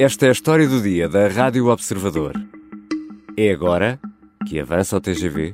Esta é a história do dia da Rádio Observador. É agora que avança o TGV.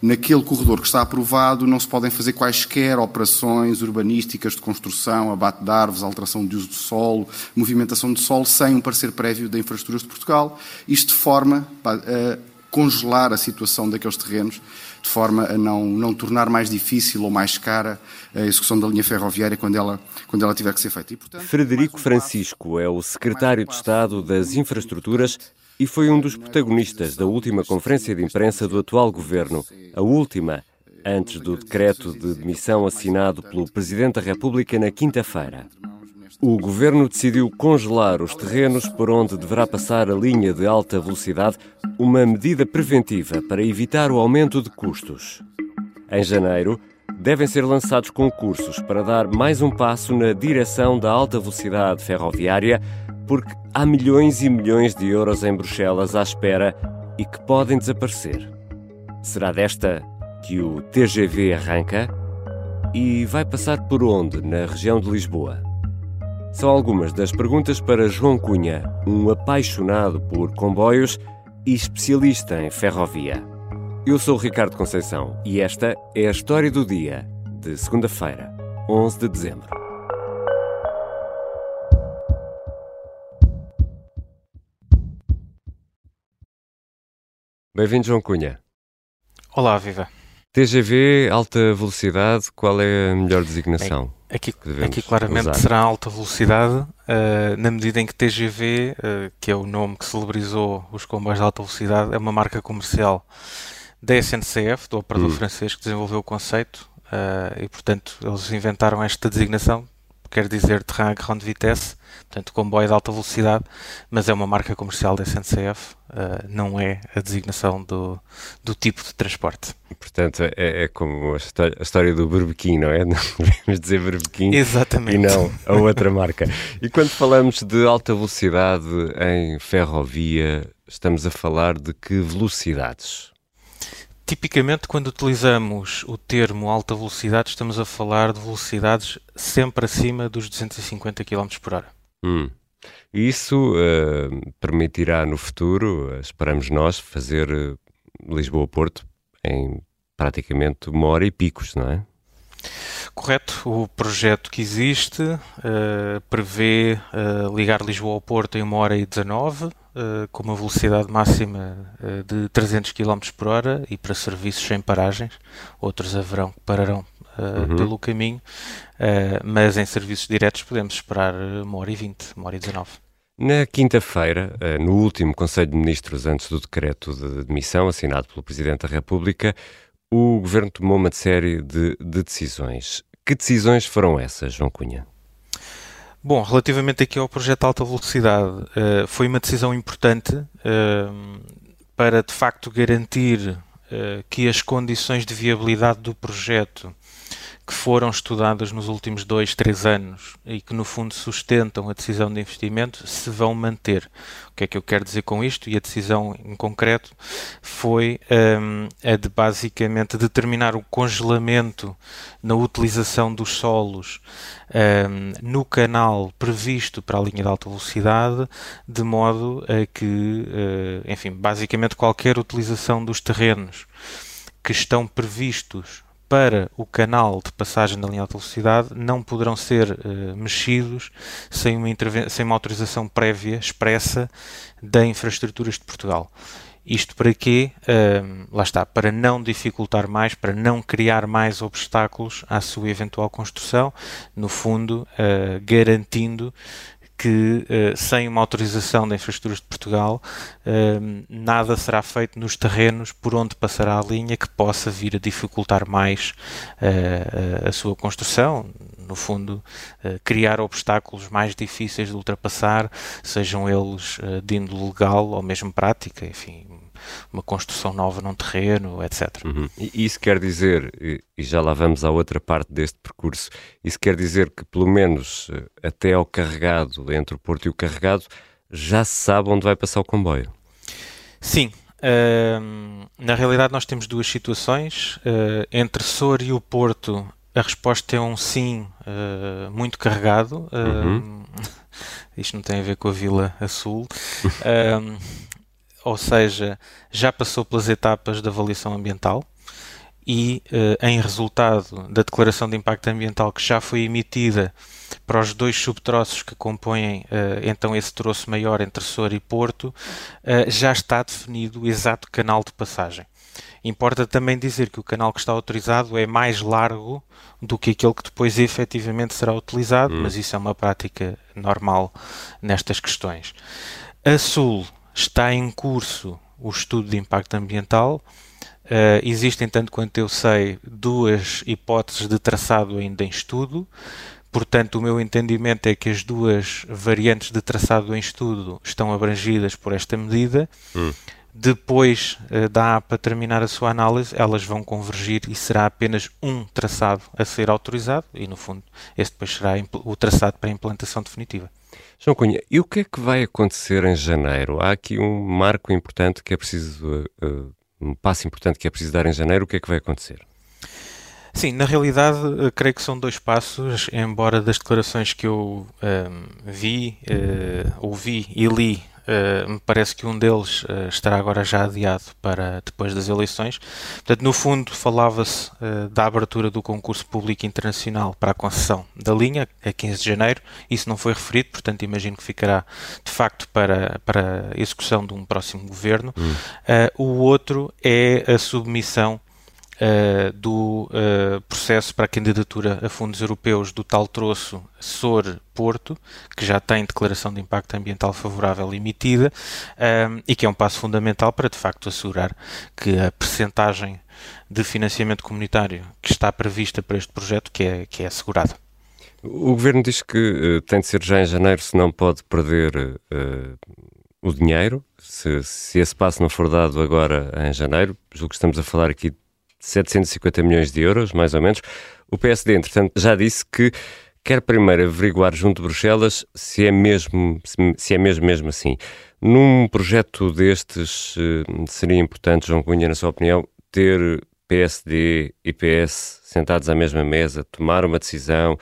Naquele corredor que está aprovado, não se podem fazer quaisquer operações urbanísticas de construção, abate de árvores, alteração de uso do solo, movimentação de solo, sem um parecer prévio da Infraestruturas de Portugal. Isto de forma a congelar a situação daqueles terrenos, de forma a não, não tornar mais difícil ou mais cara a execução da linha ferroviária quando ela, quando ela tiver que ser feita. E, portanto, Frederico Francisco é o secretário de Estado das Infraestruturas e foi um dos protagonistas da última conferência de imprensa do atual governo, a última antes do decreto de demissão assinado pelo Presidente da República na quinta-feira. O governo decidiu congelar os terrenos por onde deverá passar a linha de alta velocidade, uma medida preventiva para evitar o aumento de custos. Em janeiro, devem ser lançados concursos para dar mais um passo na direção da alta velocidade ferroviária porque há milhões e milhões de euros em Bruxelas à espera e que podem desaparecer. Será desta que o TGV arranca e vai passar por onde na região de Lisboa? São algumas das perguntas para João Cunha, um apaixonado por comboios e especialista em ferrovia. Eu sou Ricardo Conceição e esta é a história do dia de segunda-feira, 11 de dezembro. Bem-vindo, João Cunha. Olá, viva. TGV, alta velocidade, qual é a melhor designação? Bem, aqui, aqui claramente usar? será alta velocidade, uh, na medida em que TGV, uh, eh, que é o nome que celebrizou os comboios de alta velocidade, é uma marca comercial da SNCF, do operador hum. francês que desenvolveu o conceito, uh, e portanto eles inventaram esta designação quer dizer Terrain Grande Vitesse, portanto comboio de alta velocidade, mas é uma marca comercial da SNCF, uh, não é a designação do, do tipo de transporte. Portanto, é, é como a história, do Berbequim, não é? Não devemos dizer Berbequim Exatamente. e não a outra marca. E quando falamos de alta velocidade em ferrovia, estamos a falar de que velocidades? Tipicamente, quando utilizamos o termo alta velocidade, estamos a falar de velocidades sempre acima dos 250 km por hora. Hum. Isso uh, permitirá no futuro, uh, esperamos nós, fazer uh, Lisboa-Porto em praticamente uma hora e picos, não é? Correto. O projeto que existe prevê ligar Lisboa ao Porto em uma hora e 19 uh, com uma velocidade máxima uh, de 300 km por hora e para serviços sem paragens. Outros haverão que pararão uh, uhum. pelo caminho, mas em serviços diretos podemos esperar uma hora e 20, uma hora e 19. Na quinta-feira, no último Conselho de Ministros antes do decreto de demissão assinado pelo Presidente da República, o Governo tomou uma série de, de decisões. Que decisões foram essas, João Cunha? Bom, relativamente aqui ao projeto de alta velocidade, uh, foi uma decisão importante uh, para de facto garantir uh, que as condições de viabilidade do projeto que foram estudadas nos últimos dois, três anos e que no fundo sustentam a decisão de investimento se vão manter. O que é que eu quero dizer com isto? E a decisão em concreto foi um, a de basicamente determinar o congelamento na utilização dos solos um, no canal previsto para a linha de alta velocidade, de modo a que, uh, enfim, basicamente qualquer utilização dos terrenos que estão previstos para o canal de passagem da linha de alta velocidade não poderão ser uh, mexidos sem uma, sem uma autorização prévia expressa da Infraestruturas de Portugal. Isto para quê? Uh, lá está, para não dificultar mais, para não criar mais obstáculos à sua eventual construção, no fundo, uh, garantindo que uh, sem uma autorização da Infraestruturas de Portugal uh, nada será feito nos terrenos por onde passará a linha que possa vir a dificultar mais uh, a sua construção, no fundo criar obstáculos mais difíceis de ultrapassar, sejam eles de índole legal ou mesmo prática, enfim, uma construção nova num terreno, etc. Uhum. E isso quer dizer, e já lá vamos à outra parte deste percurso, isso quer dizer que pelo menos eh, até ao carregado, entre o Porto e o carregado, já se sabe onde vai passar o comboio? Sim. Uh, na realidade nós temos duas situações. Uh, entre Sor e o Porto a resposta é um sim uh, muito carregado. Uhum. isto não tem a ver com a Vila a Sul. Ou seja, já passou pelas etapas da avaliação ambiental e, uh, em resultado da declaração de impacto ambiental que já foi emitida para os dois subtroços que compõem uh, então esse troço maior entre Sor e Porto, uh, já está definido o exato canal de passagem. Importa também dizer que o canal que está autorizado é mais largo do que aquele que depois efetivamente será utilizado, hum. mas isso é uma prática normal nestas questões. A Sul está em curso o estudo de impacto ambiental Uh, existem, tanto quanto eu sei, duas hipóteses de traçado ainda em estudo. Portanto, o meu entendimento é que as duas variantes de traçado em estudo estão abrangidas por esta medida. Hum. Depois uh, da para terminar a sua análise, elas vão convergir e será apenas um traçado a ser autorizado e, no fundo, esse depois será o traçado para a implantação definitiva. João Cunha, e o que é que vai acontecer em janeiro? Há aqui um marco importante que é preciso uh, um passo importante que é preciso dar em janeiro, o que é que vai acontecer? Sim, na realidade, eh, creio que são dois passos, embora das declarações que eu um, ehm, vi, uh, ouvi e li Uh, me parece que um deles uh, estará agora já adiado para depois das eleições. Portanto, no fundo, falava-se uh, da abertura do concurso público internacional para a concessão da linha, a 15 de janeiro. Isso não foi referido, portanto, imagino que ficará de facto para, para a execução de um próximo governo. Hum. o outro é a submissão uh, do uh, processo para a candidatura a fundos europeus do tal troço SOR-Porto, que já tem declaração de impacto ambiental favorável emitida um, e que é um passo fundamental para, de facto, assegurar que a percentagem de financiamento comunitário que está prevista para este projeto que é, que é assegurada. O Governo diz que uh, tem de ser já em janeiro, senão pode perder o dinheiro. Se, se, esse passo não for dado agora em janeiro, julgo que estamos a falar aqui 750 milhões de euros, mais ou menos. O PSD, entretanto, já disse que quer primeiro averiguar junto de Bruxelas se é mesmo, se é mesmo, mesmo assim. Num projeto destes, eh, seria importante, João Cunha, na sua opinião, ter PSD e PS sentados à mesma mesa, tomar uma decisão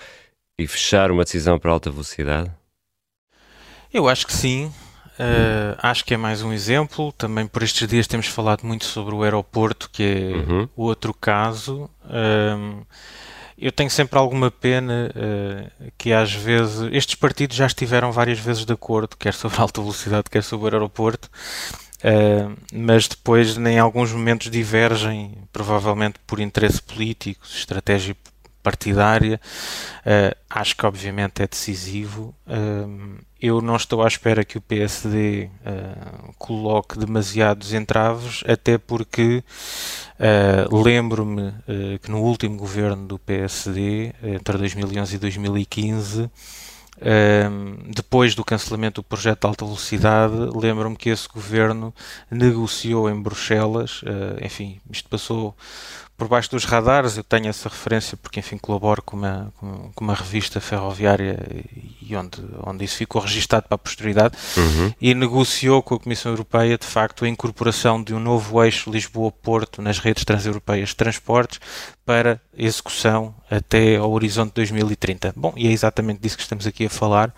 e fechar uma decisão para alta velocidade? Eu acho que sim. Uh, acho que é mais um exemplo. Também por estes dias temos falado muito sobre o aeroporto, que é uhum. o outro caso. Uh, eu tenho sempre alguma pena uh, que às vezes estes partidos já estiveram várias vezes de acordo, quer sobre a alta velocidade, quer sobre o aeroporto, mas depois em alguns momentos divergem, provavelmente por interesse político, estratégia partidária. Uh, acho que obviamente é decisivo. Uh, eu não estou à espera que o PSD uh, eh, coloque demasiados entraves, até porque lembro-me que no último governo do PSD, entre 2011 e 2015, depois do cancelamento do projeto de alta velocidade, lembro-me que esse governo negociou em Bruxelas, enfim, isto passou por baixo dos radares, eu tenho essa referência porque, enfim, colaboro com uma, com uma revista ferroviária e onde, onde isso ficou registado para a posteridade uhum. e negociou com a Comissão Europeia, de facto, a incorporação de um novo eixo Lisboa-Porto nas redes transeuropeias de transportes para execução até ao horizonte 2030. Bom, e é exatamente disso que estamos aqui a falar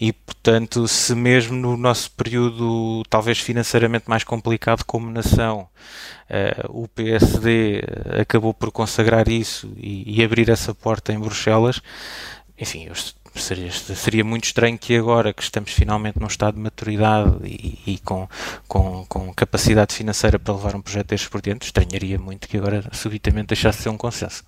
e, portanto, se mesmo no nosso período talvez financeiramente mais complicado como nação uh, o PSD acabou por consagrar isso e, e, abrir essa porta em Bruxelas, enfim, seria, seria muito estranho que agora que estamos finalmente num estado de maturidade e, e com, com, com, capacidade financeira para levar um projeto destes por diante, estranharia muito que agora subitamente deixasse de ser um consenso.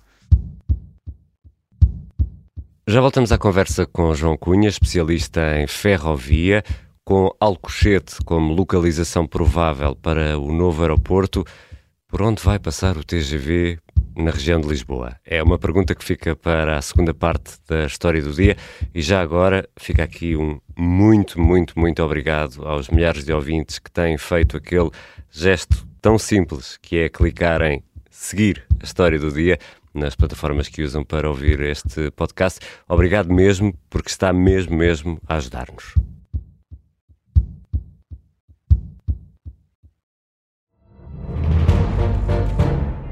Já voltamos à conversa com João Cunha, especialista em ferrovia, com Alcochete como localização provável para o novo aeroporto. Por onde vai passar o TGV na região de Lisboa? É uma pergunta que fica para a segunda parte da história do dia e já agora fica aqui um muito, muito, muito obrigado aos milhares de ouvintes que têm feito aquele gesto tão simples que é clicar em seguir a história do dia nas plataformas que usam para ouvir este podcast. Obrigado mesmo, porque está mesmo, mesmo a ajudar-nos.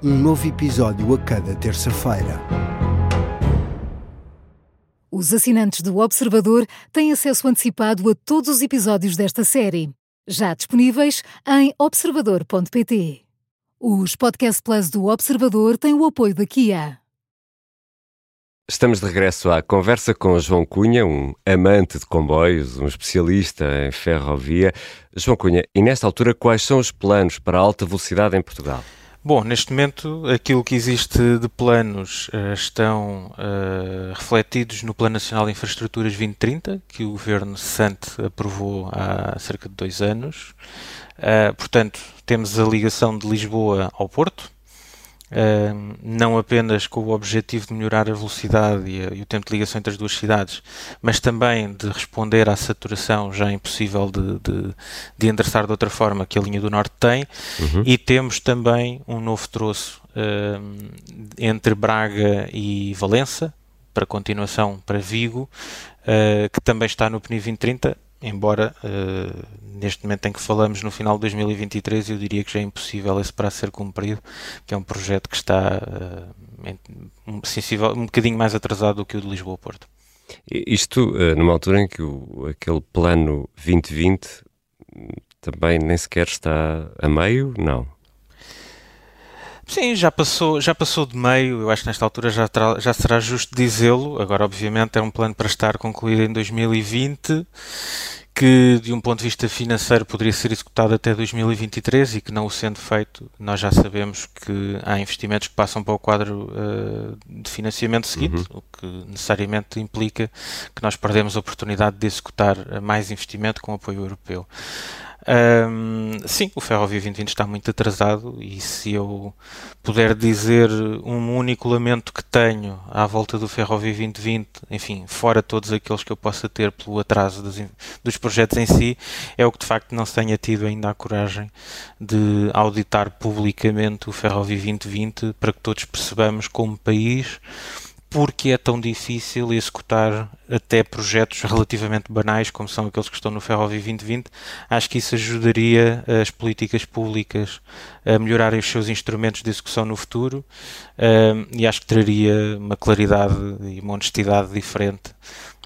Um novo episódio a cada terça-feira. Os assinantes do Observador têm acesso antecipado a todos os episódios desta série, já disponíveis em observador.pt. Os Podcast Plus do Observador têm o apoio da Kia. Estamos de regresso à conversa com João Cunha, um amante de comboios, um especialista em ferrovia. João Cunha, e nesta altura, quais são os planos para a alta velocidade em Portugal? Bom, neste momento aquilo que existe de planos uh, estão uh, refletidos no Plano Nacional de Infraestruturas 2030, que o Governo Sante aprovou há cerca de dois anos. Uh, portanto, temos a ligação de Lisboa ao Porto, Uh, não apenas com o objetivo de melhorar a velocidade e, a, e, o tempo de ligação entre as duas cidades, mas também de responder à saturação já impossível de, de, de endereçar de outra forma que a linha do Norte tem. Uhum. E temos também um novo troço uh, entre Braga e Valença, para continuação para Vigo, uh, que também está no PNI 2030 embora uh, neste momento em que falamos no final de 2023 eu diria que já é impossível esse prazo ser cumprido, que é um projeto que está uh, sensível, um bocadinho mais atrasado do que o de Lisboa-Porto. Isto uh, numa altura em que o, aquele plano 2020 também nem sequer está a meio, não? Sim, já passou, já passou de meio, eu acho que nesta altura já, já será justo dizê-lo. Agora, obviamente, é um plano para estar concluído em 2020, que de um ponto de vista financeiro poderia ser executado até 2023 e que não o sendo feito, nós já sabemos que há investimentos que passam para o quadro uh, de financiamento seguinte, uhum. o que necessariamente implica que nós perdemos a oportunidade de executar mais investimento com apoio europeu. Um, sim, o Ferrovia 2020 está muito atrasado e se eu puder dizer um único lamento que tenho à volta do Ferrovia 2020, enfim, fora todos aqueles que eu possa ter pelo atraso dos, dos projetos em si, é o que de facto não se tenha tido ainda a coragem de auditar publicamente o Ferrovia 2020 para que todos percebamos como país porque é tão difícil executar até projetos relativamente banais, como são aqueles que estão no Ferrovia 2020. Acho que isso ajudaria as políticas públicas a melhorarem os seus instrumentos de execução no futuro um, e acho que traria uma claridade e uma honestidade diferente.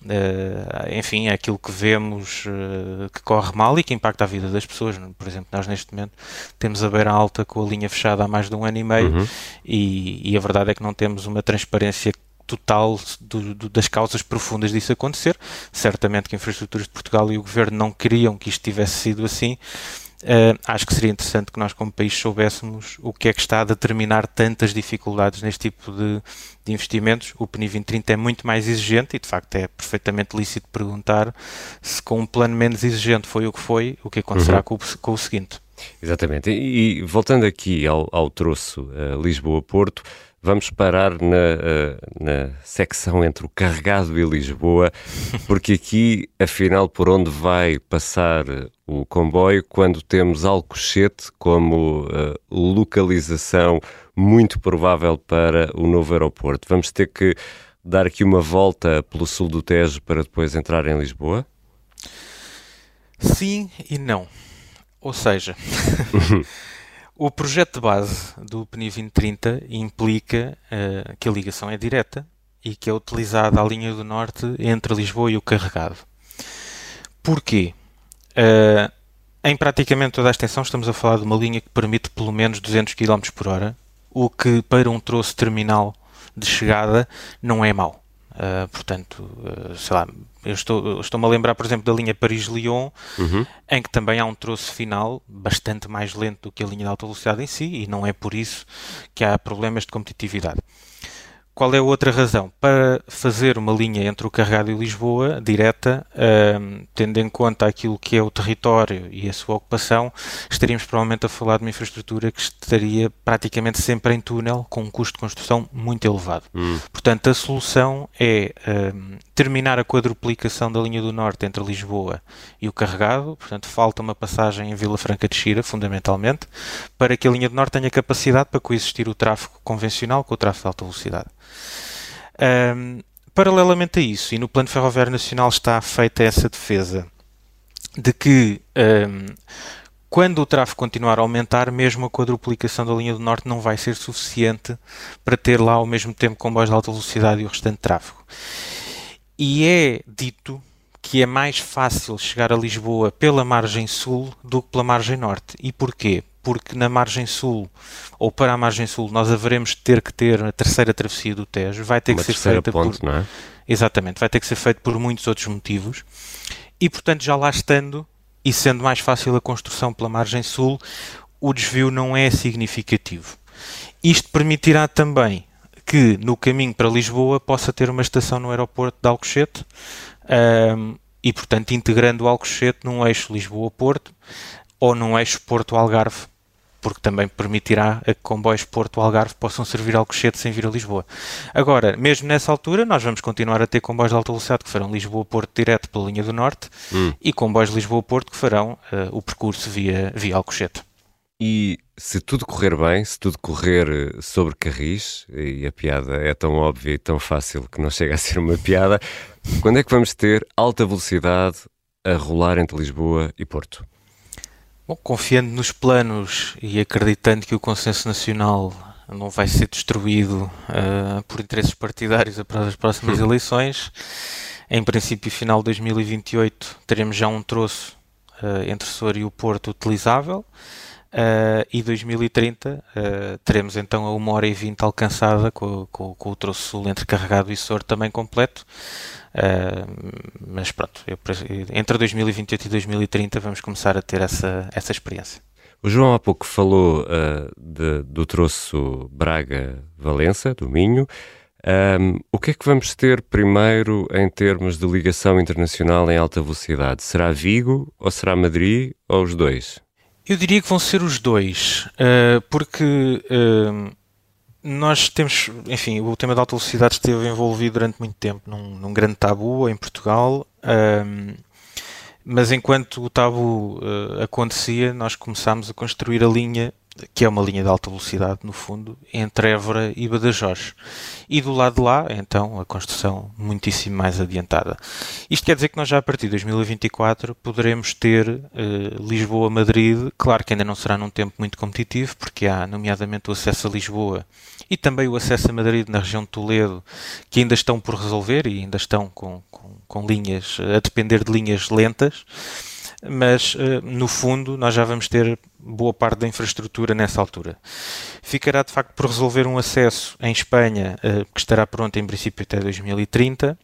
Uh, enfim, é aquilo que vemos uh, que corre mal e que impacta a vida das pessoas. Por exemplo, nós neste momento temos a beira alta com a linha fechada há mais de um ano e meio uhum. e, e a verdade é que não temos uma transparência total do, do, das causas profundas disso acontecer. Certamente que Infraestruturas de Portugal e o Governo não queriam que isto tivesse sido assim. Uh, acho que seria interessante que nós, como país, soubéssemos o que é que está a determinar tantas dificuldades neste tipo de, de investimentos. O PNI 2030 é muito mais exigente e, de facto, é perfeitamente lícito perguntar se com um plano menos exigente foi o que foi, o que acontecerá uhum. com, o, com, o, seguinte. Exatamente. E, e voltando aqui ao, ao troço uh, Lisboa-Porto, Vamos parar na, eh, na secção entre o Carregado e Lisboa, porque aqui, afinal, por onde vai passar o comboio quando temos Alcochete como uh, localização muito provável para o novo aeroporto? Vamos ter que dar aqui uma volta pelo sul do Tejo para depois entrar em Lisboa? Sim e não. Ou seja. O projeto de base do PNI 2030 implica uh, que a ligação é direta e que é utilizada a linha do Norte entre Lisboa e o Carregado. Porquê? Uh, em praticamente toda a extensão estamos a falar de uma linha que permite pelo menos 200 km por hora, o que para um troço terminal de chegada não é mau. Uh, portanto, uh, sei lá, eu estou, estou-me a lembrar, por exemplo, da linha Paris-Lyon, uhum. em que também há um troço final bastante mais lento do que a linha de alta velocidade em si, e não é por isso que há problemas de competitividade. Qual é a outra razão? Para fazer uma linha entre o Carregado e Lisboa, direta, um, tendo em conta aquilo que é o território e a sua ocupação, estaríamos provavelmente a falar de uma infraestrutura que estaria praticamente sempre em túnel, com um custo de construção muito elevado. Hum. Portanto, a solução é um, terminar a quadruplicação da linha do Norte entre Lisboa e o Carregado, portanto, falta uma passagem em Vila Franca de Xira, fundamentalmente, para que a linha do Norte tenha capacidade para coexistir o tráfego convencional com o tráfego de alta velocidade. Um, paralelamente a isso, e no Plano Ferroviário Nacional está feita essa defesa de que um, quando o tráfego continuar a aumentar, mesmo a quadruplicação da linha do Norte não vai ser suficiente para ter lá ao mesmo tempo comboios de alta velocidade e o restante tráfego. E é dito que é mais fácil chegar a Lisboa pela margem sul do que pela margem norte. E porquê? Porque na margem sul ou para a margem sul nós haveremos de ter que ter a terceira travessia do Tejo, vai ter Uma que ser feita ponte, por não é? Exatamente, vai ter que ser feito por muitos outros motivos. E portanto, já lá estando e sendo mais fácil a construção pela margem sul, o desvio não é significativo. Isto permitirá também que no caminho para Lisboa possa ter uma estação no aeroporto de Alcochete um, e, portanto, integrando o Alcochete num eixo Lisboa-Porto ou num eixo Porto-Algarve porque também permitirá a que comboios Porto-Algarve possam servir Alcochete sem vir a Lisboa. Agora, mesmo nessa altura, nós vamos continuar a ter comboios de alta velocidade que farão Lisboa-Porto direto pela linha do Norte hum. e comboios Lisboa-Porto que farão uh, o percurso via, via Alcochete. E se tudo correr bem, se tudo correr eh, sobre carris, e a piada é tão óbvia e tão fácil que não chega a ser uma piada, quando é que vamos ter alta velocidade a rolar entre Lisboa e Porto? Bom, confiando nos planos e acreditando que o consenso nacional não vai ser destruído uh, por interesses partidários para as próximas eleições, em princípio, final de 2028, teremos já um troço uh, entre Sor e o Porto utilizável. Uh, e 2030 uh, teremos então a 1 hora e 20 alcançada com, com, com o troço sul entre Carregado e Sor também completo. Uh, mas pronto, eu, entre 2028 e 2030 vamos começar a ter essa, essa experiência. O João há pouco falou de, do troço Braga-Valença, do Minho. Um, o que é que vamos ter primeiro em termos de ligação internacional em alta velocidade? Será Vigo ou será Madrid ou os dois? Eu diria que vão ser os dois, uh, porque uh, nós temos, enfim, o tema da alta velocidade esteve envolvido durante muito tempo num, num grande tabu em Portugal, uh, mas enquanto o tabu acontecia, nós começámos a construir a linha que é uma linha de alta velocidade, no fundo, entre Évora e Badajoz. E do lado de lá, então, a construção muitíssimo mais adiantada. Isto quer dizer que nós já a partir de 2024 poderemos ter uh, Lisboa-Madrid, claro que ainda não será num tempo muito competitivo, porque há, nomeadamente, o acesso a Lisboa e também o acesso a Madrid na região de Toledo, que ainda estão por resolver e ainda estão com, com, com linhas, a depender de linhas lentas mas eh, no fundo nós já vamos ter boa parte da infraestrutura nessa altura. Ficará de facto por resolver um acesso em Espanha eh, que estará pronto em princípio até 2030.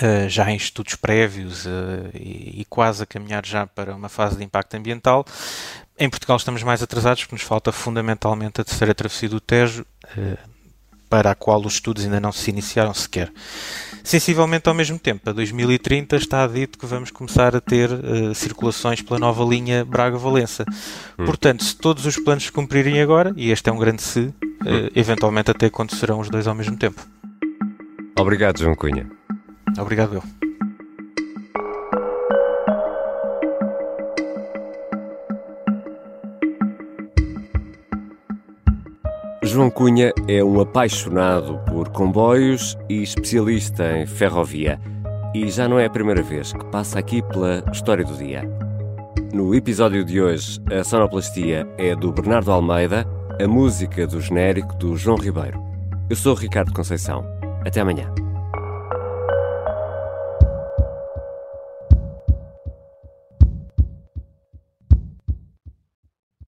Uh, já em estudos prévios uh, e, e, quase a caminhar já para uma fase de impacto ambiental. Em Portugal estamos mais atrasados porque nos falta fundamentalmente a terceira travessia do Tejo, uh, para a qual os estudos ainda não se iniciaram sequer. Sensivelmente ao mesmo tempo, a 2030 está dito que vamos começar a ter uh, circulações pela nova linha Braga-Valença. Hum. Portanto, se todos os planos se cumprirem agora, e este é um grande se, uh, eventualmente até acontecerão os dois ao mesmo tempo. Obrigado, João Cunha. Obrigado, eu. João Cunha é um apaixonado por comboios e especialista em ferrovia. E já não é a primeira vez que passa aqui pela História do Dia. No episódio de hoje, a sonoplastia é do Bernardo Almeida, a música do genérico do João Ribeiro. Eu sou Ricardo Conceição. Até amanhã.